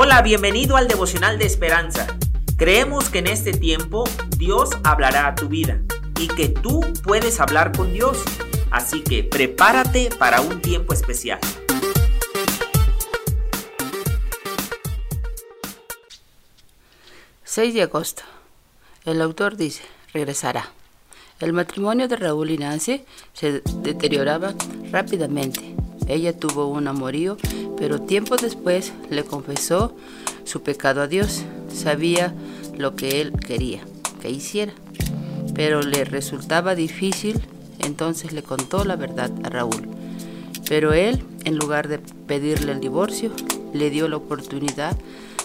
Hola, bienvenido al devocional de esperanza. Creemos que en este tiempo Dios hablará a tu vida y que tú puedes hablar con Dios. Así que prepárate para un tiempo especial. ...6 de agosto... El autor dice... ...regresará... El matrimonio de Raúl y Nancy... ...se deterioraba rápidamente... Ella tuvo un amorío pero tiempo después le confesó su pecado a Dios. Sabía lo que él quería que hiciera, pero le resultaba difícil, entonces le contó la verdad a Raúl. Pero él, en lugar de pedirle el divorcio, le dio la oportunidad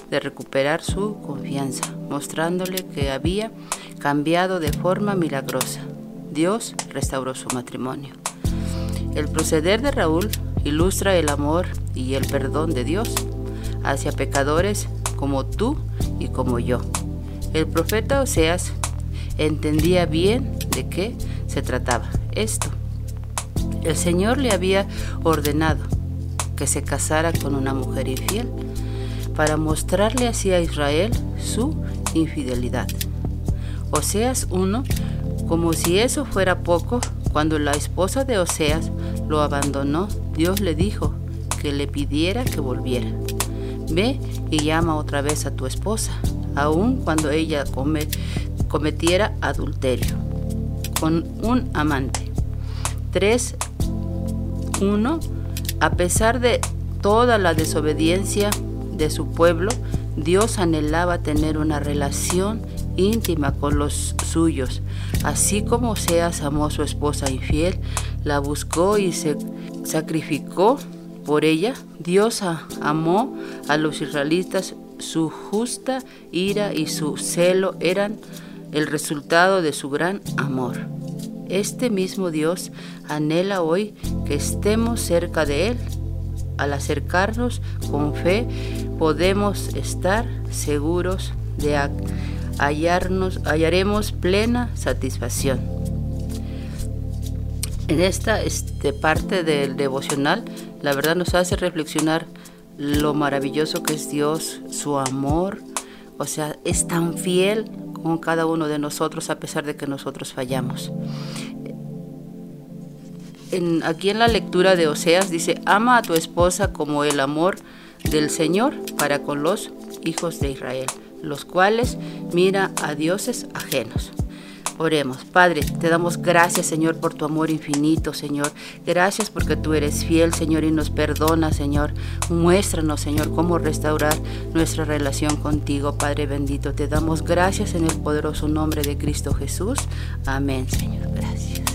de recuperar su confianza, mostrándole que había cambiado de forma milagrosa. Dios restauró su matrimonio. El proceder de Raúl ilustra el amor y el perdón de Dios hacia pecadores como tú y como yo. El profeta Oseas entendía bien de qué se trataba esto. El Señor le había ordenado que se casara con una mujer infiel para mostrarle así a Israel su infidelidad. Oseas 1, como si eso fuera poco, cuando la esposa de Oseas lo abandonó, Dios le dijo que le pidiera que volviera. Ve y llama otra vez a tu esposa, aun cuando ella cometiera adulterio con un amante. 3.1 A pesar de toda la desobediencia de su pueblo, Dios anhelaba tener una relación íntima con los suyos. Así como Seas amó a su esposa infiel, la buscó y se sacrificó por ella, Dios amó a los israelitas. Su justa ira y su celo eran el resultado de su gran amor. Este mismo Dios anhela hoy que estemos cerca de Él. Al acercarnos con fe podemos estar seguros de hallarnos, hallaremos plena satisfacción. En esta este, parte del devocional, la verdad nos hace reflexionar lo maravilloso que es Dios, su amor, o sea, es tan fiel con cada uno de nosotros a pesar de que nosotros fallamos. Aquí en la lectura de Oseas dice, ama a tu esposa como el amor del Señor para con los hijos de Israel los cuales mira a dioses ajenos. Oremos, Padre, te damos gracias, Señor, por tu amor infinito, Señor. Gracias porque tú eres fiel, Señor, y nos perdona, Señor. Muéstranos, Señor, cómo restaurar nuestra relación contigo, Padre bendito. Te damos gracias en el poderoso nombre de Cristo Jesús. Amén, Señor. Gracias.